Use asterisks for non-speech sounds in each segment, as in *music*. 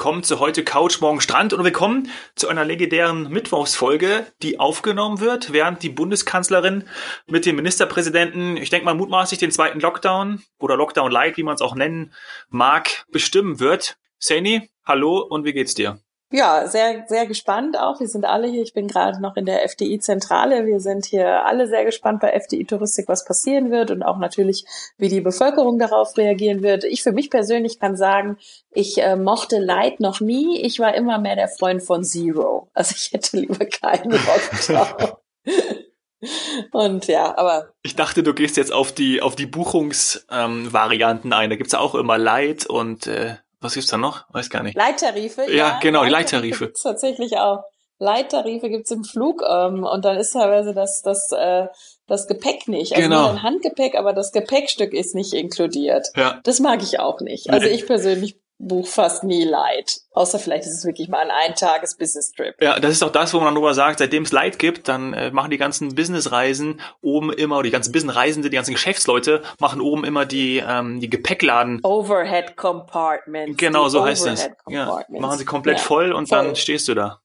Willkommen zu heute Couch, morgen Strand und willkommen zu einer legendären Mittwochsfolge, die aufgenommen wird, während die Bundeskanzlerin mit dem Ministerpräsidenten, ich denke mal mutmaßlich den zweiten Lockdown oder Lockdown Light, wie man es auch nennen mag, bestimmen wird. Saini, hallo und wie geht's dir? Ja, sehr, sehr gespannt auch. Wir sind alle hier. Ich bin gerade noch in der FDI-Zentrale. Wir sind hier alle sehr gespannt bei FDI-Touristik, was passieren wird und auch natürlich, wie die Bevölkerung darauf reagieren wird. Ich für mich persönlich kann sagen, ich äh, mochte Light noch nie. Ich war immer mehr der Freund von Zero. Also ich hätte lieber keinen Lockdown. *laughs* Und ja, aber. Ich dachte, du gehst jetzt auf die, auf die Buchungsvarianten ähm, ein. Da gibt's ja auch immer Light und äh, was gibt's da noch? Weiß gar nicht. Leittarife? Ja, ja genau, die Leittarife. Gibt's tatsächlich auch. Leittarife gibt's im Flug ähm, und dann ist teilweise das, das, äh, das Gepäck nicht. Also genau. nur ein Handgepäck, aber das Gepäckstück ist nicht inkludiert. Ja. Das mag ich auch nicht. Also ich persönlich Buch fast nie Light. Außer vielleicht ist es wirklich mal ein Eintages-Business-Trip. Ja, das ist auch das, wo man dann darüber sagt, seitdem es Light gibt, dann äh, machen die ganzen Business-Reisen oben immer, oder die ganzen Business-Reisende, die ganzen Geschäftsleute machen oben immer die, ähm, die Gepäckladen. Overhead Compartments. Genau, so heißt es. Ja, machen sie komplett ja, voll und voll. dann stehst du da.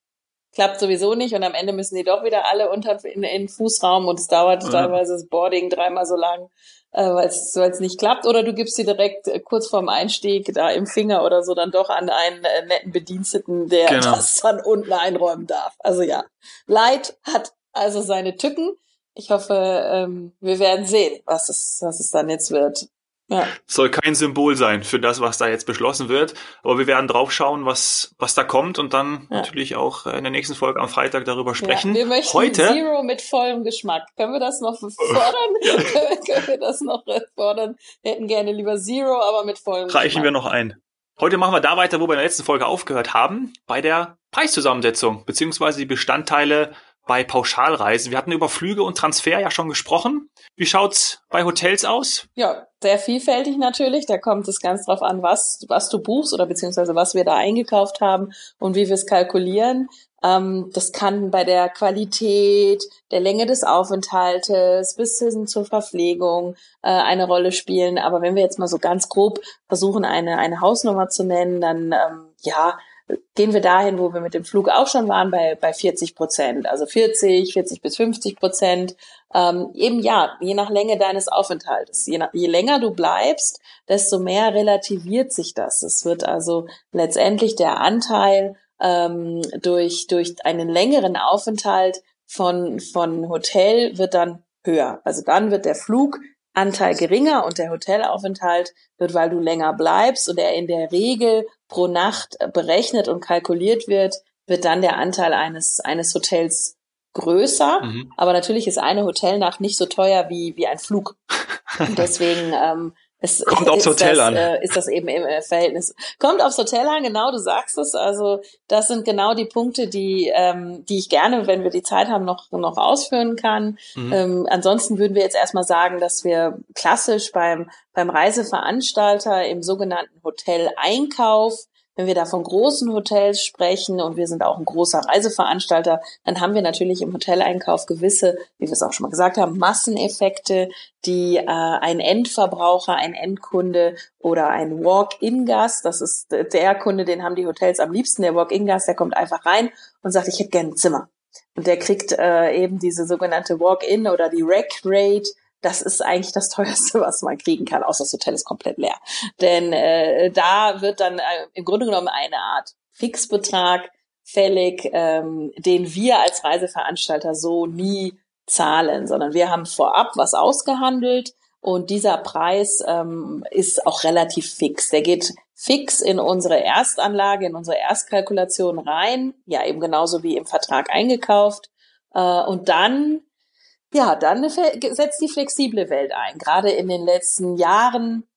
Klappt sowieso nicht und am Ende müssen die doch wieder alle unter in, in den Fußraum und es dauert ja. teilweise das Boarding dreimal so lang äh, weil es nicht klappt, oder du gibst sie direkt äh, kurz vorm Einstieg da im Finger oder so dann doch an einen äh, netten Bediensteten, der genau. das dann unten einräumen darf. Also ja, Light hat also seine Tücken. Ich hoffe, ähm, wir werden sehen, was es, was es dann jetzt wird. Ja. Soll kein Symbol sein für das, was da jetzt beschlossen wird. Aber wir werden drauf schauen, was, was da kommt und dann ja. natürlich auch in der nächsten Folge am Freitag darüber sprechen. Ja, wir möchten Heute, Zero mit vollem Geschmack. Können wir das noch fordern? Ja. *laughs* *laughs* Können wir das noch fordern? Wir hätten gerne lieber Zero, aber mit vollem Reichen Geschmack. wir noch ein. Heute machen wir da weiter, wo wir in der letzten Folge aufgehört haben, bei der Preiszusammensetzung, beziehungsweise die Bestandteile bei Pauschalreisen. Wir hatten über Flüge und Transfer ja schon gesprochen. Wie schaut's bei Hotels aus? Ja, sehr vielfältig natürlich. Da kommt es ganz drauf an, was, was du buchst oder beziehungsweise was wir da eingekauft haben und wie wir es kalkulieren. Ähm, das kann bei der Qualität, der Länge des Aufenthaltes bis hin zur Verpflegung äh, eine Rolle spielen. Aber wenn wir jetzt mal so ganz grob versuchen, eine, eine Hausnummer zu nennen, dann ähm, ja, gehen wir dahin, wo wir mit dem Flug auch schon waren, bei, bei 40 Prozent. Also 40, 40 bis 50 Prozent. Ähm, eben ja, je nach Länge deines Aufenthaltes. Je, nach, je länger du bleibst, desto mehr relativiert sich das. Es wird also letztendlich der Anteil ähm, durch, durch einen längeren Aufenthalt von, von Hotel wird dann höher. Also dann wird der Flug Anteil geringer und der Hotelaufenthalt wird, weil du länger bleibst und er in der Regel pro Nacht berechnet und kalkuliert wird, wird dann der Anteil eines, eines Hotels größer. Mhm. Aber natürlich ist eine Hotelnacht nicht so teuer wie, wie ein Flug. *laughs* Und deswegen ähm, es, Kommt aufs Hotel das, an. Äh, ist das eben im äh, Verhältnis. Kommt aufs Hotel an, genau, du sagst es. Also das sind genau die Punkte, die, ähm, die ich gerne, wenn wir die Zeit haben, noch, noch ausführen kann. Mhm. Ähm, ansonsten würden wir jetzt erstmal sagen, dass wir klassisch beim, beim Reiseveranstalter im sogenannten Hotel-Einkauf wenn wir da von großen Hotels sprechen und wir sind auch ein großer Reiseveranstalter, dann haben wir natürlich im Hoteleinkauf gewisse, wie wir es auch schon mal gesagt haben, Masseneffekte, die äh, ein Endverbraucher, ein Endkunde oder ein Walk-in-Gast, das ist der Kunde, den haben die Hotels am liebsten, der Walk-in-Gast, der kommt einfach rein und sagt, ich hätte gerne ein Zimmer. Und der kriegt äh, eben diese sogenannte Walk-in oder die Rack-Rate das ist eigentlich das teuerste, *laughs* was man kriegen kann, außer das Hotel ist komplett leer. Denn äh, da wird dann äh, im Grunde genommen eine Art Fixbetrag fällig, ähm, den wir als Reiseveranstalter so nie zahlen, sondern wir haben vorab was ausgehandelt und dieser Preis ähm, ist auch relativ fix. Der geht fix in unsere Erstanlage, in unsere Erstkalkulation rein, ja eben genauso wie im Vertrag eingekauft. Äh, und dann ja, dann setzt die flexible Welt ein. Gerade in den letzten Jahren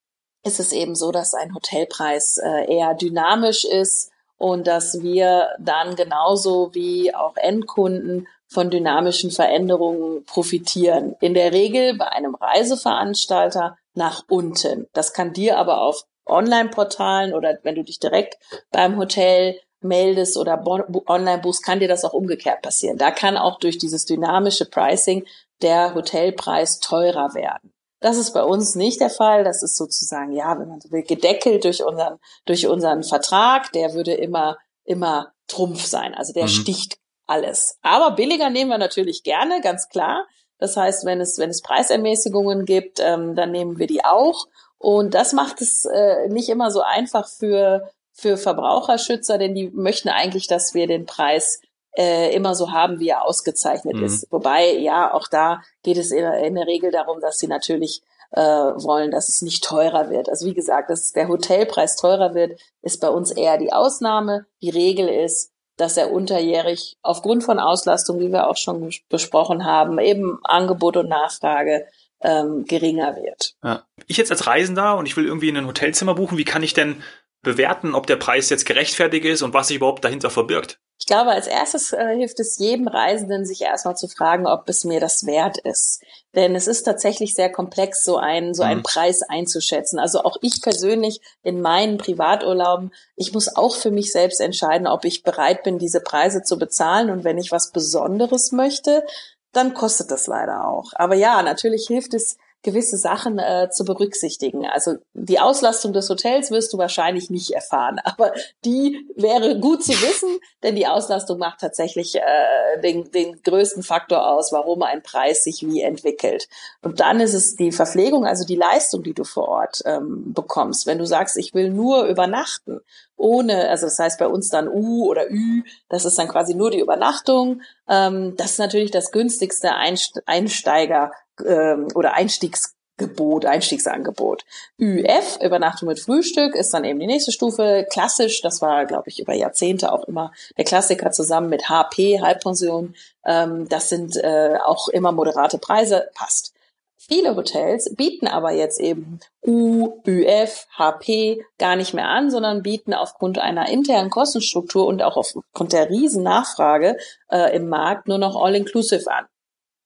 ist es eben so, dass ein Hotelpreis äh, eher dynamisch ist und dass wir dann genauso wie auch Endkunden von dynamischen Veränderungen profitieren. In der Regel bei einem Reiseveranstalter nach unten. Das kann dir aber auf Online-Portalen oder wenn du dich direkt beim Hotel meldest oder online buchst, kann dir das auch umgekehrt passieren. Da kann auch durch dieses dynamische Pricing der Hotelpreis teurer werden. Das ist bei uns nicht der Fall. Das ist sozusagen, ja, wenn man so will, gedeckelt durch unseren, durch unseren Vertrag. Der würde immer, immer Trumpf sein. Also der mhm. sticht alles. Aber billiger nehmen wir natürlich gerne, ganz klar. Das heißt, wenn es, wenn es Preisermäßigungen gibt, ähm, dann nehmen wir die auch. Und das macht es äh, nicht immer so einfach für, für Verbraucherschützer, denn die möchten eigentlich, dass wir den Preis äh, immer so haben, wie er ausgezeichnet mhm. ist. Wobei, ja, auch da geht es in, in der Regel darum, dass sie natürlich äh, wollen, dass es nicht teurer wird. Also wie gesagt, dass der Hotelpreis teurer wird, ist bei uns eher die Ausnahme. Die Regel ist, dass er unterjährig aufgrund von Auslastung, wie wir auch schon besprochen haben, eben Angebot und Nachfrage ähm, geringer wird. Ja. Ich jetzt als Reisender und ich will irgendwie in ein Hotelzimmer buchen, wie kann ich denn bewerten, ob der Preis jetzt gerechtfertigt ist und was sich überhaupt dahinter verbirgt? Ich glaube, als erstes äh, hilft es jedem Reisenden, sich erstmal zu fragen, ob es mir das wert ist. Denn es ist tatsächlich sehr komplex, so einen, so einen mhm. Preis einzuschätzen. Also auch ich persönlich in meinen Privaturlauben, ich muss auch für mich selbst entscheiden, ob ich bereit bin, diese Preise zu bezahlen. Und wenn ich was Besonderes möchte, dann kostet das leider auch. Aber ja, natürlich hilft es, gewisse Sachen äh, zu berücksichtigen. Also die Auslastung des Hotels wirst du wahrscheinlich nicht erfahren, *laughs* aber die wäre gut zu wissen, denn die Auslastung macht tatsächlich äh, den, den größten Faktor aus, warum ein Preis sich wie entwickelt. Und dann ist es die Verpflegung, also die Leistung, die du vor Ort ähm, bekommst. Wenn du sagst, ich will nur übernachten, ohne, also das heißt bei uns dann U oder Ü, das ist dann quasi nur die Übernachtung. Ähm, das ist natürlich das günstigste Einsteiger ähm, oder Einstiegsgebot, Einstiegsangebot. ÜF, Übernachtung mit Frühstück, ist dann eben die nächste Stufe. Klassisch, das war, glaube ich, über Jahrzehnte auch immer der Klassiker zusammen mit HP, Halbpension. Ähm, das sind äh, auch immer moderate Preise, passt. Viele Hotels bieten aber jetzt eben U, ÜF, HP gar nicht mehr an, sondern bieten aufgrund einer internen Kostenstruktur und auch aufgrund der riesen Nachfrage äh, im Markt nur noch All-Inclusive an.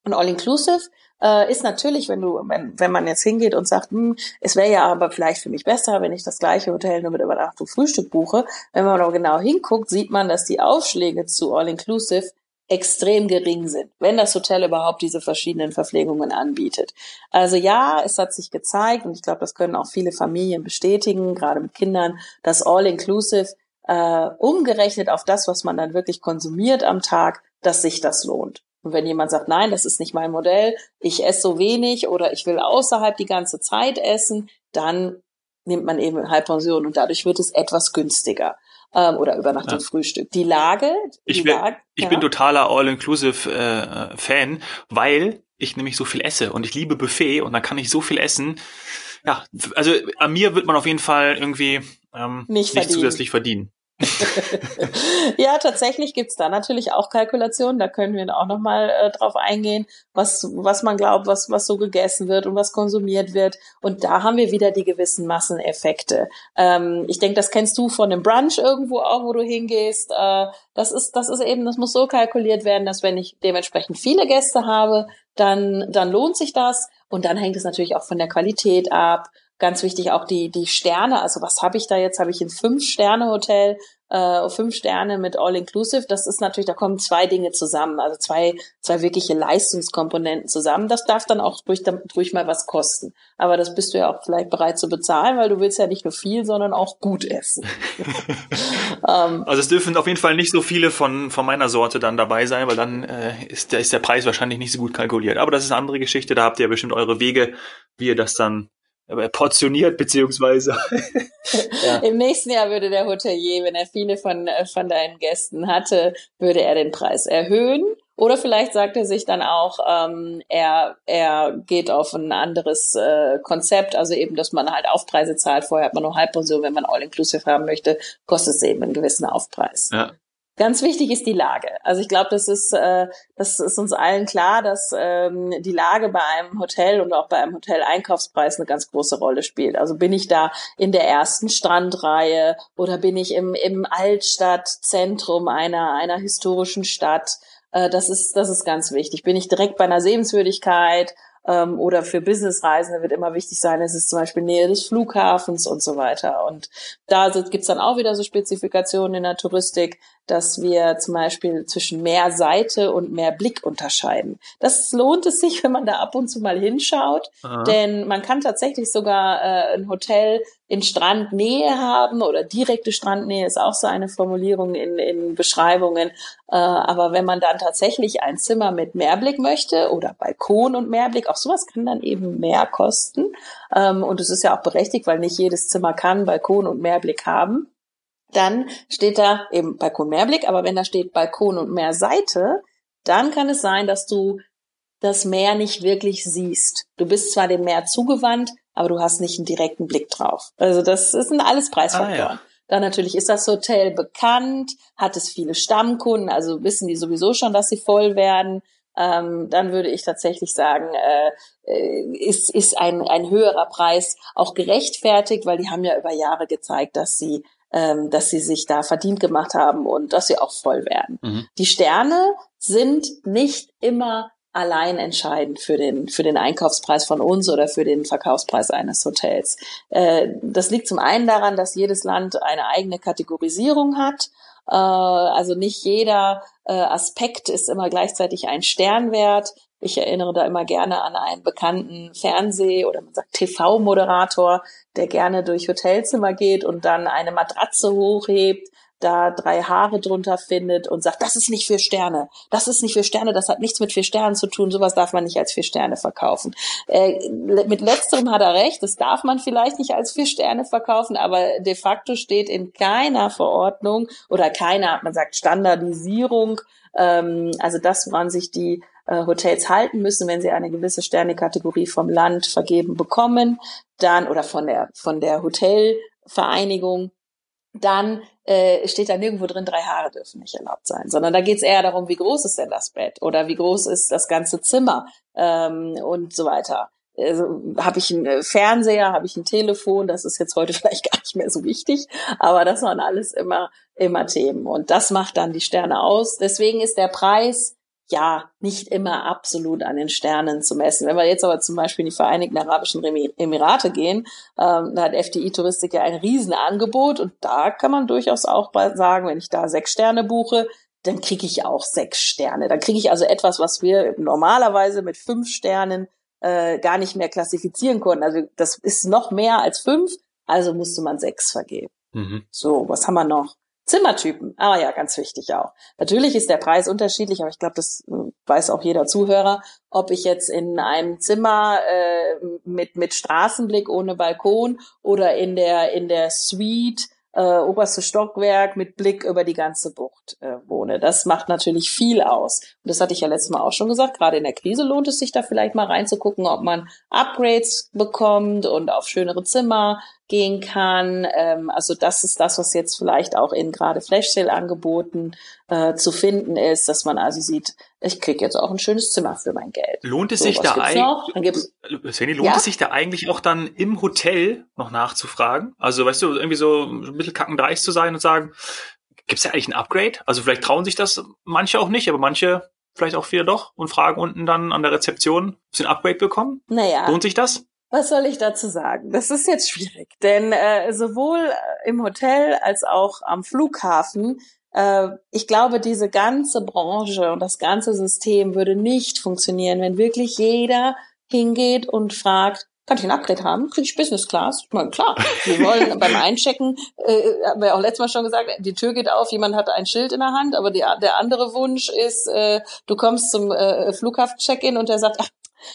Und All-Inclusive äh, ist natürlich, wenn du, wenn, wenn man jetzt hingeht und sagt, hm, es wäre ja aber vielleicht für mich besser, wenn ich das gleiche Hotel nur mit Übernachtung Frühstück buche. Wenn man aber genau hinguckt, sieht man, dass die Aufschläge zu All-Inclusive extrem gering sind, wenn das Hotel überhaupt diese verschiedenen Verpflegungen anbietet. Also ja, es hat sich gezeigt und ich glaube, das können auch viele Familien bestätigen, gerade mit Kindern, dass All-Inclusive äh, umgerechnet auf das, was man dann wirklich konsumiert am Tag, dass sich das lohnt. Und wenn jemand sagt, nein, das ist nicht mein Modell, ich esse so wenig oder ich will außerhalb die ganze Zeit essen, dann nimmt man eben Halbpension und dadurch wird es etwas günstiger. Ähm, oder Übernachtung, ja. Frühstück. Die Lage. Die ich, bin, Lage, ich ja. bin totaler All-Inclusive-Fan, äh, weil ich nämlich so viel esse und ich liebe Buffet und dann kann ich so viel essen. Ja, also an mir wird man auf jeden Fall irgendwie ähm, nicht, nicht zusätzlich verdienen. *laughs* ja, tatsächlich gibt's da natürlich auch Kalkulationen. Da können wir auch nochmal äh, drauf eingehen, was, was man glaubt, was, was so gegessen wird und was konsumiert wird. Und da haben wir wieder die gewissen Masseneffekte. Ähm, ich denke, das kennst du von einem Brunch irgendwo auch, wo du hingehst. Äh, das ist, das ist eben, das muss so kalkuliert werden, dass wenn ich dementsprechend viele Gäste habe, dann, dann lohnt sich das. Und dann hängt es natürlich auch von der Qualität ab ganz wichtig auch die, die Sterne. Also was habe ich da jetzt? Habe ich ein Fünf-Sterne-Hotel, äh, fünf Sterne mit All-Inclusive. Das ist natürlich, da kommen zwei Dinge zusammen, also zwei, zwei wirkliche Leistungskomponenten zusammen. Das darf dann auch durch, durch mal was kosten. Aber das bist du ja auch vielleicht bereit zu bezahlen, weil du willst ja nicht nur viel, sondern auch gut essen. *laughs* ähm, also es dürfen auf jeden Fall nicht so viele von, von meiner Sorte dann dabei sein, weil dann äh, ist, der, ist der Preis wahrscheinlich nicht so gut kalkuliert. Aber das ist eine andere Geschichte, da habt ihr ja bestimmt eure Wege, wie ihr das dann portioniert beziehungsweise. *laughs* ja. Im nächsten Jahr würde der Hotelier, wenn er viele von, äh, von deinen Gästen hatte, würde er den Preis erhöhen. Oder vielleicht sagt er sich dann auch, ähm, er, er geht auf ein anderes äh, Konzept, also eben, dass man halt Aufpreise zahlt. Vorher hat man nur Halbpension, wenn man All-Inclusive haben möchte, kostet es eben einen gewissen Aufpreis. Ja. Ganz wichtig ist die Lage. Also ich glaube, das ist, äh, das ist uns allen klar, dass ähm, die Lage bei einem Hotel und auch bei einem Hotel-Einkaufspreis eine ganz große Rolle spielt. Also bin ich da in der ersten Strandreihe oder bin ich im, im Altstadtzentrum einer, einer historischen Stadt? Äh, das ist, das ist ganz wichtig. Bin ich direkt bei einer Sehenswürdigkeit? ähm, oder für Businessreisende wird immer wichtig sein, es ist zum Beispiel Nähe des Flughafens und so weiter. Und da gibt's dann auch wieder so Spezifikationen in der Touristik. Dass wir zum Beispiel zwischen mehr Seite und mehr Blick unterscheiden. Das lohnt es sich, *laughs* wenn man da ab und zu mal hinschaut, Aha. denn man kann tatsächlich sogar äh, ein Hotel in Strandnähe haben oder direkte Strandnähe ist auch so eine Formulierung in, in Beschreibungen. Äh, aber wenn man dann tatsächlich ein Zimmer mit Mehrblick möchte oder Balkon und Mehrblick, auch sowas kann dann eben mehr kosten. Ähm, und es ist ja auch berechtigt, weil nicht jedes Zimmer kann Balkon und Mehrblick haben dann steht da eben Balkon Mehrblick, aber wenn da steht Balkon und Meerseite, dann kann es sein, dass du das Meer nicht wirklich siehst. Du bist zwar dem Meer zugewandt, aber du hast nicht einen direkten Blick drauf. Also das sind alles Preisfaktoren. Ah, ja. Dann natürlich ist das Hotel bekannt, hat es viele Stammkunden, also wissen die sowieso schon, dass sie voll werden. Ähm, dann würde ich tatsächlich sagen, äh, äh ist, ist ein, ein höherer Preis auch gerechtfertigt, weil die haben ja über Jahre gezeigt, dass sie ähm, dass sie sich da verdient gemacht haben und dass sie auch voll werden. Mhm. Die Sterne sind nicht immer allein entscheidend für den, für den Einkaufspreis von uns oder für den Verkaufspreis eines Hotels. Äh, das liegt zum einen daran, dass jedes Land eine eigene Kategorisierung hat. Äh, also nicht jeder äh, Aspekt ist immer gleichzeitig ein Sternwert. Ich erinnere da immer gerne an einen bekannten Fernseh- oder man sagt TV-Moderator, der gerne durch Hotelzimmer geht und dann eine Matratze hochhebt, da drei Haare drunter findet und sagt, das ist nicht für Sterne, das ist nicht für Sterne, das hat nichts mit vier Sternen zu tun, sowas darf man nicht als vier Sterne verkaufen. Äh, mit letzterem hat er recht, das darf man vielleicht nicht als vier Sterne verkaufen, aber de facto steht in keiner Verordnung oder keiner, man sagt Standardisierung, ähm, also das, woran sich die äh, Hotels halten müssen, wenn sie eine gewisse Sternekategorie vom Land vergeben bekommen, dann oder von der von der Hotelvereinigung, dann äh, steht da nirgendwo drin, drei Haare dürfen nicht erlaubt sein, sondern da geht es eher darum, wie groß ist denn das Bett oder wie groß ist das ganze Zimmer ähm, und so weiter. Also, habe ich einen Fernseher, habe ich ein Telefon, das ist jetzt heute *laughs* vielleicht gar nicht mehr so wichtig, aber das waren alles immer immer Themen und das macht dann die Sterne aus. Deswegen ist der Preis ja nicht immer absolut an den Sternen zu messen. Wenn wir jetzt aber zum Beispiel in die Vereinigten Arabischen Emirate gehen, ähm, da hat FDI Touristik ja ein Riesenangebot und da kann man durchaus auch sagen, wenn ich da sechs Sterne buche, dann kriege ich auch sechs Sterne. Dann kriege ich also etwas, was wir normalerweise mit fünf Sternen äh, gar nicht mehr klassifizieren konnten. Also das ist noch mehr als fünf, also musste man sechs vergeben. Mhm. So, was haben wir noch? Zimmertypen. Ah ja, ganz wichtig auch. Natürlich ist der Preis unterschiedlich, aber ich glaube, das äh, weiß auch jeder Zuhörer, ob ich jetzt in einem Zimmer äh, mit mit Straßenblick ohne Balkon oder in der in der Suite äh, oberste Stockwerk mit Blick über die ganze Bucht äh, wohne. Das macht natürlich viel aus. Und das hatte ich ja letztes Mal auch schon gesagt. Gerade in der Krise lohnt es sich da vielleicht mal reinzugucken, ob man Upgrades bekommt und auf schönere Zimmer gehen kann. Ähm, also das ist das, was jetzt vielleicht auch in gerade Flash-Sale-Angeboten äh, zu finden ist, dass man also sieht, ich krieg jetzt auch ein schönes Zimmer für mein Geld. Lohnt es so, sich da eigentlich, Svenny, lohnt ja? es sich da eigentlich auch dann im Hotel noch nachzufragen? Also weißt du, irgendwie so ein bisschen kackendreist zu sein und sagen, gibt's ja eigentlich ein Upgrade? Also vielleicht trauen sich das manche auch nicht, aber manche vielleicht auch wieder doch und fragen unten dann an der Rezeption, ob sie ein Upgrade bekommen. Naja. Lohnt sich das? Was soll ich dazu sagen? Das ist jetzt schwierig, denn äh, sowohl äh, im Hotel als auch am Flughafen, äh, ich glaube, diese ganze Branche und das ganze System würde nicht funktionieren, wenn wirklich jeder hingeht und fragt, kann ich ein Upgrade haben? Kriege ich Business Class? Ich meine, klar, wir *laughs* wollen beim Einchecken, äh, haben wir auch letztes Mal schon gesagt, die Tür geht auf, jemand hat ein Schild in der Hand, aber die, der andere Wunsch ist, äh, du kommst zum äh, Flughafen-Check-In und der sagt, ach,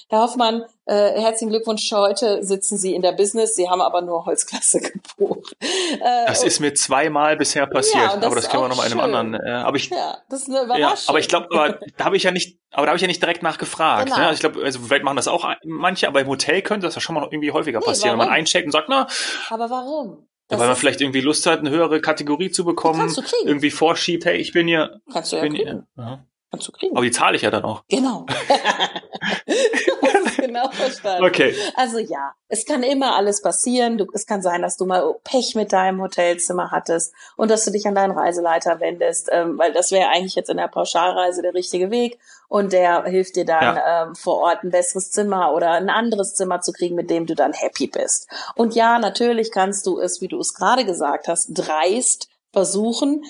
Herr Hoffmann, äh, herzlichen Glückwunsch. Heute sitzen Sie in der Business. Sie haben aber nur Holzklasse *laughs* gebucht. Äh, das ist mir zweimal bisher passiert, ja, aber das können wir noch mal in einem anderen. Äh, aber ich, ja, das ist eine Überraschung. Ja, aber ich glaube, *laughs* da habe ich ja nicht, aber da habe ich ja nicht direkt nachgefragt. Genau. Ne? Also ich glaube, also vielleicht machen das auch manche, aber im Hotel könnte das ja schon mal irgendwie häufiger nee, passieren, wenn man eincheckt und sagt, na. Aber warum? Ja, weil man vielleicht irgendwie Lust hat, eine höhere Kategorie zu bekommen, irgendwie vorschiebt, hey, ich bin hier. Kannst du ja kriegen. Hier, Kannst du kriegen. Aber die zahle ich ja dann auch. Genau. *laughs* genau verstanden. Okay. Also ja, es kann immer alles passieren. Du, es kann sein, dass du mal Pech mit deinem Hotelzimmer hattest und dass du dich an deinen Reiseleiter wendest, ähm, weil das wäre eigentlich jetzt in der Pauschalreise der richtige Weg und der hilft dir dann ja. ähm, vor Ort ein besseres Zimmer oder ein anderes Zimmer zu kriegen, mit dem du dann happy bist. Und ja, natürlich kannst du es, wie du es gerade gesagt hast, dreist versuchen,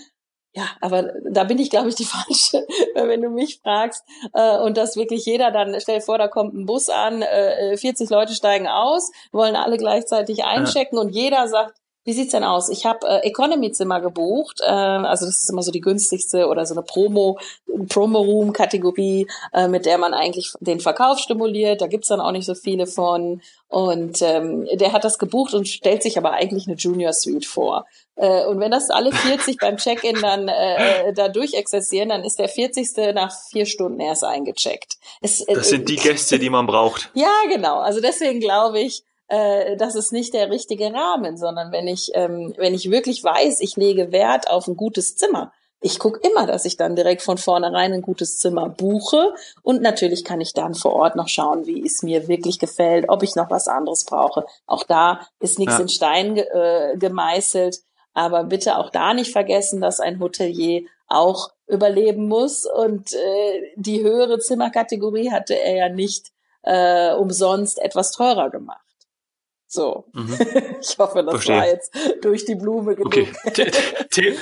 ja, aber da bin ich, glaube ich, die *laughs* falsche, wenn du mich fragst. Äh, und dass wirklich jeder dann, stell dir vor, da kommt ein Bus an, äh, 40 Leute steigen aus, wollen alle gleichzeitig einchecken ja. und jeder sagt, wie sieht's denn aus? Ich habe äh, Economy-Zimmer gebucht, äh, also das ist immer so die günstigste oder so eine Promo, Promo-Room-Kategorie, äh, mit der man eigentlich den Verkauf stimuliert. Da gibt's dann auch nicht so viele von. Und ähm, der hat das gebucht und stellt sich aber eigentlich eine Junior Suite vor. Äh, und wenn das alle 40 beim Check-in dann äh, äh, da durchexerzieren, dann ist der 40. nach vier Stunden erst eingecheckt. Es, äh, das sind die Gäste, die man braucht. Ja, genau. Also deswegen glaube ich, äh, das ist nicht der richtige Rahmen, sondern wenn ich, ähm, wenn ich wirklich weiß, ich lege Wert auf ein gutes Zimmer, ich gucke immer, dass ich dann direkt von vornherein ein gutes Zimmer buche. Und natürlich kann ich dann vor Ort noch schauen, wie es mir wirklich gefällt, ob ich noch was anderes brauche. Auch da ist nichts ja. in Stein ge äh, gemeißelt. Aber bitte auch da nicht vergessen, dass ein Hotelier auch überleben muss. Und äh, die höhere Zimmerkategorie hatte er ja nicht äh, umsonst etwas teurer gemacht. So. Mhm. *laughs* Ich hoffe, das Verstehe. war jetzt durch die Blume genug. *laughs* Okay.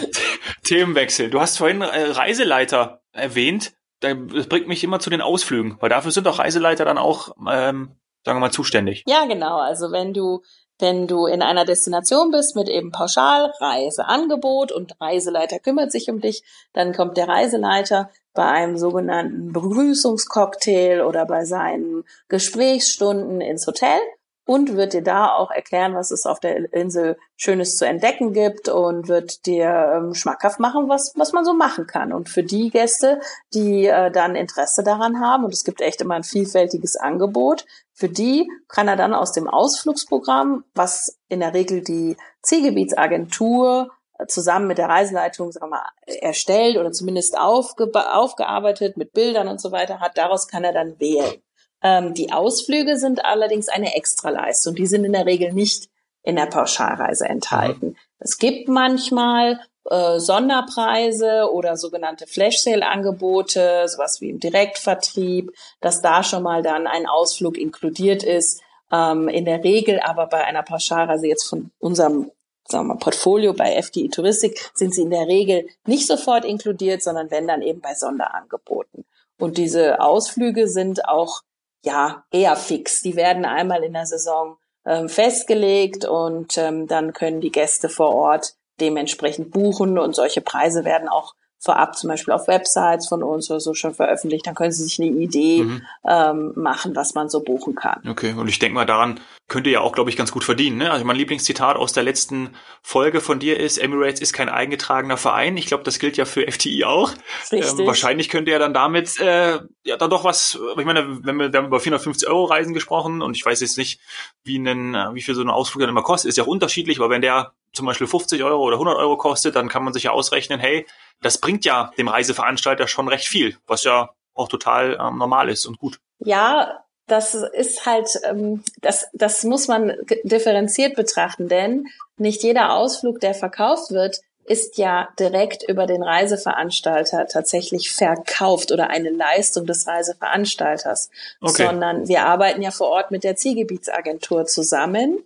Themenwechsel. Du hast vorhin äh, Reiseleiter erwähnt. Das bringt mich immer zu den Ausflügen, weil dafür sind doch Reiseleiter dann auch, ähm, sagen wir mal, zuständig. Ja, genau. Also wenn du wenn du in einer Destination bist mit eben Pauschalreiseangebot und Reiseleiter kümmert sich um dich, dann kommt der Reiseleiter bei einem sogenannten Begrüßungscocktail oder bei seinen Gesprächsstunden ins Hotel und wird dir da auch erklären, was es auf der Insel Schönes zu entdecken gibt und wird dir ähm, schmackhaft machen, was, was man so machen kann. Und für die Gäste, die äh, dann Interesse daran haben, und es gibt echt immer ein vielfältiges Angebot, für die kann er dann aus dem Ausflugsprogramm, was in der Regel die Zielgebietsagentur äh, zusammen mit der Reiseleitung sagen wir mal, erstellt oder zumindest aufge aufgearbeitet mit Bildern und so weiter hat, daraus kann er dann wählen. Ähm, die Ausflüge sind allerdings eine Extraleistung. Die sind in der Regel nicht in der Pauschalreise enthalten. Es gibt manchmal äh, Sonderpreise oder sogenannte Flash-Sale-Angebote, sowas wie im Direktvertrieb, dass da schon mal dann ein Ausflug inkludiert ist. Ähm, in der Regel aber bei einer Pauschalreise jetzt von unserem sagen wir mal, Portfolio bei FDI Touristik sind sie in der Regel nicht sofort inkludiert, sondern wenn dann eben bei Sonderangeboten. Und diese Ausflüge sind auch ja, eher fix. Die werden einmal in der Saison ähm, festgelegt und ähm, dann können die Gäste vor Ort dementsprechend buchen und solche Preise werden auch vorab zum Beispiel auf Websites von uns oder so schon veröffentlicht, dann können Sie sich eine Idee mhm. ähm, machen, was man so buchen kann. Okay, und ich denke mal, daran könnt ihr ja auch, glaube ich, ganz gut verdienen. Ne? Also mein Lieblingszitat aus der letzten Folge von dir ist, Emirates ist kein eingetragener Verein. Ich glaube, das gilt ja für FTI auch. Ähm, wahrscheinlich könnt ihr ja dann damit äh, ja dann doch was, ich meine, wenn wir, wir haben über 450 Euro Reisen gesprochen und ich weiß jetzt nicht, wie, einen, wie viel so ein Ausflug dann immer kostet, ist ja auch unterschiedlich, aber wenn der zum Beispiel 50 Euro oder 100 Euro kostet, dann kann man sich ja ausrechnen, hey, das bringt ja dem Reiseveranstalter schon recht viel, was ja auch total ähm, normal ist und gut. Ja, das ist halt, ähm, das, das muss man differenziert betrachten, denn nicht jeder Ausflug, der verkauft wird, ist ja direkt über den Reiseveranstalter tatsächlich verkauft oder eine Leistung des Reiseveranstalters, okay. sondern wir arbeiten ja vor Ort mit der Zielgebietsagentur zusammen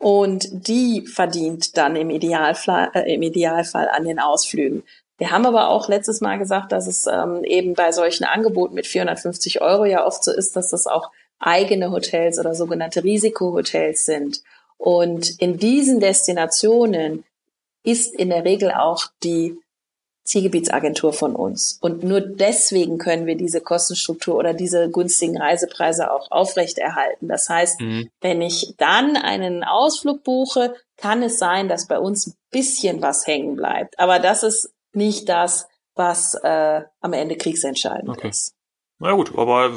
und die verdient dann im Idealfall, äh, im Idealfall an den Ausflügen. Wir haben aber auch letztes Mal gesagt, dass es ähm, eben bei solchen Angeboten mit 450 Euro ja oft so ist, dass das auch eigene Hotels oder sogenannte Risikohotels sind. Und in diesen Destinationen ist in der Regel auch die Zielgebietsagentur von uns. Und nur deswegen können wir diese Kostenstruktur oder diese günstigen Reisepreise auch aufrechterhalten. Das heißt, mhm. wenn ich dann einen Ausflug buche, kann es sein, dass bei uns ein bisschen was hängen bleibt. Aber das ist nicht das, was äh, am Ende kriegsentscheidend okay. ist. Na gut, aber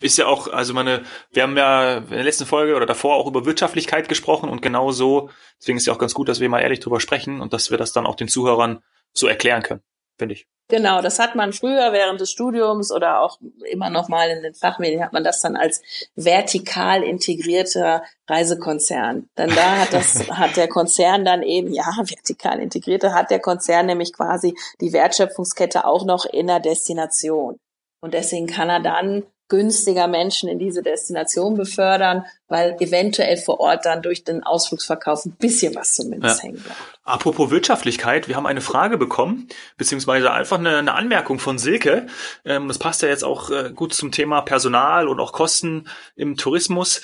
ist ja auch, also meine, wir haben ja in der letzten Folge oder davor auch über Wirtschaftlichkeit gesprochen und genau so, deswegen ist ja auch ganz gut, dass wir mal ehrlich drüber sprechen und dass wir das dann auch den Zuhörern so erklären können, finde ich. Genau, das hat man früher während des Studiums oder auch immer noch mal in den Fachmedien hat man das dann als vertikal integrierter Reisekonzern. Denn da hat das, *laughs* hat der Konzern dann eben, ja, vertikal integrierte, hat der Konzern nämlich quasi die Wertschöpfungskette auch noch in der Destination. Und deswegen kann er dann günstiger Menschen in diese Destination befördern, weil eventuell vor Ort dann durch den Ausflugsverkauf ein bisschen was zumindest ja. hängen bleibt. Apropos Wirtschaftlichkeit, wir haben eine Frage bekommen, beziehungsweise einfach eine, eine Anmerkung von Silke. Ähm, das passt ja jetzt auch äh, gut zum Thema Personal und auch Kosten im Tourismus.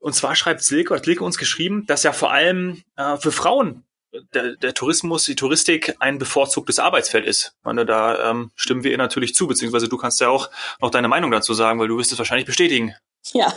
Und zwar schreibt Silke, hat Silke uns geschrieben, dass ja vor allem äh, für Frauen der, der Tourismus, die Touristik ein bevorzugtes Arbeitsfeld ist. Ich meine, da ähm, stimmen wir ihr natürlich zu, beziehungsweise du kannst ja auch noch deine Meinung dazu sagen, weil du wirst es wahrscheinlich bestätigen. Ja,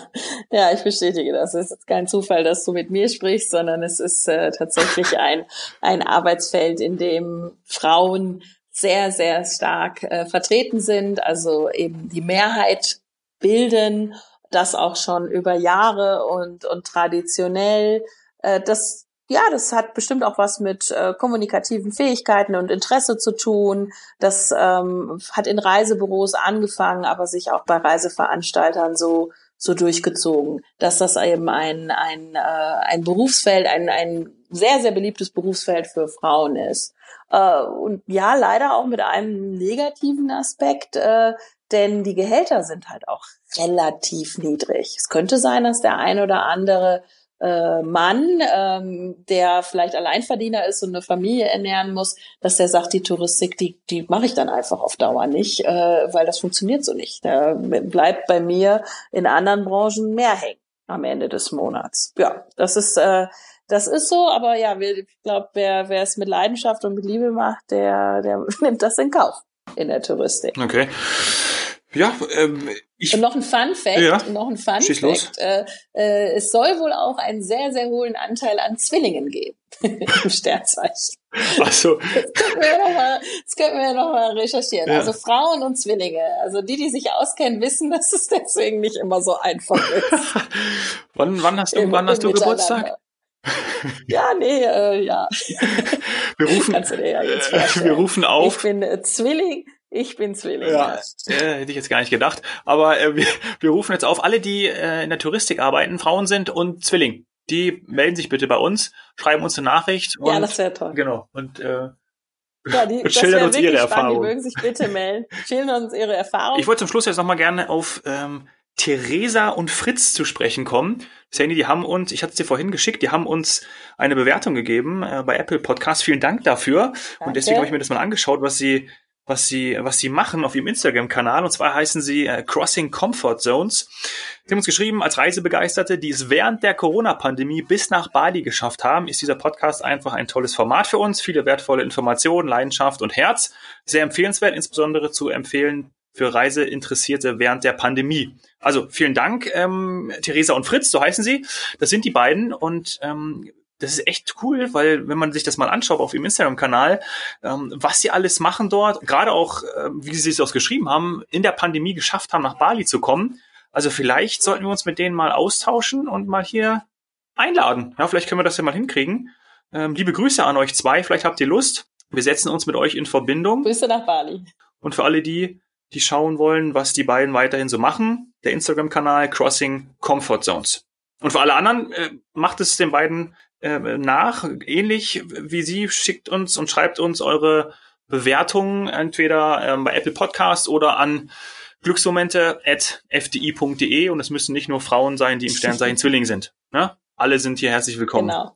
ja, ich bestätige das. Es ist kein Zufall, dass du mit mir sprichst, sondern es ist äh, tatsächlich ein, ein Arbeitsfeld, in dem Frauen sehr, sehr stark äh, vertreten sind, also eben die Mehrheit bilden, das auch schon über Jahre und, und traditionell. Äh, das ja, das hat bestimmt auch was mit äh, kommunikativen Fähigkeiten und Interesse zu tun. Das ähm, hat in Reisebüros angefangen, aber sich auch bei Reiseveranstaltern so so durchgezogen, dass das eben ein ein äh, ein Berufsfeld, ein ein sehr sehr beliebtes Berufsfeld für Frauen ist. Äh, und ja, leider auch mit einem negativen Aspekt, äh, denn die Gehälter sind halt auch relativ niedrig. Es könnte sein, dass der ein oder andere äh, Mann, ähm, der vielleicht Alleinverdiener ist und eine Familie ernähren muss, dass der sagt, die Touristik, die, die mache ich dann einfach auf Dauer nicht, äh, weil das funktioniert so nicht. Da bleibt bei mir in anderen Branchen mehr hängen am Ende des Monats. Ja, das ist äh, das ist so, aber ja, ich glaube, wer, wer es mit Leidenschaft und mit Liebe macht, der, der *laughs* nimmt das in Kauf in der Touristik. Okay. Ja, ähm, ich. Und noch ein Fun Fact, ja, noch ein Fun Fact. Äh, äh, es soll wohl auch einen sehr, sehr hohen Anteil an Zwillingen geben *laughs* im Sternzeichen. Ach so. Das könnten wir ja nochmal, das könnten wir noch mal recherchieren. Ja. Also Frauen und Zwillinge. Also die, die sich auskennen, wissen, dass es deswegen nicht immer so einfach ist. *laughs* wann, wann hast du, Im, wann hast du Geburtstag? ja, nee, äh, ja. Wir rufen, du dir ja jetzt vorstellen. wir rufen auf. Ich bin äh, Zwilling, ich bin Zwilling. Ja, äh, hätte ich jetzt gar nicht gedacht. Aber äh, wir, wir rufen jetzt auf, alle, die äh, in der Touristik arbeiten, Frauen sind und Zwilling. Die melden sich bitte bei uns, schreiben uns eine Nachricht. Und, ja, das wäre toll. Genau. Und äh, ja, die, *laughs* und schildern uns ihre Erfahrungen. Die mögen sich bitte melden. Schildern uns ihre Erfahrungen. Ich wollte zum Schluss jetzt nochmal gerne auf ähm, Theresa und Fritz zu sprechen kommen. Sandy, die haben uns, ich hatte es dir vorhin geschickt, die haben uns eine Bewertung gegeben äh, bei Apple Podcast. Vielen Dank dafür. Danke. Und deswegen habe ich mir das mal angeschaut, was sie was sie, was sie machen auf ihrem Instagram-Kanal. Und zwar heißen sie äh, Crossing Comfort Zones. Sie haben uns geschrieben, als Reisebegeisterte, die es während der Corona-Pandemie bis nach Bali geschafft haben, ist dieser Podcast einfach ein tolles Format für uns. Viele wertvolle Informationen, Leidenschaft und Herz. Sehr empfehlenswert, insbesondere zu empfehlen für Reiseinteressierte während der Pandemie. Also vielen Dank, ähm, Theresa und Fritz, so heißen sie. Das sind die beiden und ähm, das ist echt cool, weil wenn man sich das mal anschaut auf ihrem Instagram-Kanal, ähm, was sie alles machen dort, gerade auch, äh, wie sie es auch geschrieben haben, in der Pandemie geschafft haben, nach Bali zu kommen. Also vielleicht sollten wir uns mit denen mal austauschen und mal hier einladen. Ja, vielleicht können wir das ja mal hinkriegen. Ähm, liebe Grüße an euch zwei, vielleicht habt ihr Lust. Wir setzen uns mit euch in Verbindung. Grüße nach Bali. Und für alle die, die schauen wollen, was die beiden weiterhin so machen, der Instagram-Kanal Crossing Comfort Zones. Und für alle anderen äh, macht es den beiden nach, ähnlich wie Sie, schickt uns und schreibt uns eure Bewertungen entweder ähm, bei Apple Podcast oder an glücksmomente.fdi.de und es müssen nicht nur Frauen sein, die im Sternzeichen *laughs* Zwilling sind. Ne? Alle sind hier herzlich willkommen. Genau.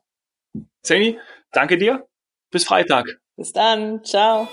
Sani, danke dir. Bis Freitag. Bis dann. Ciao.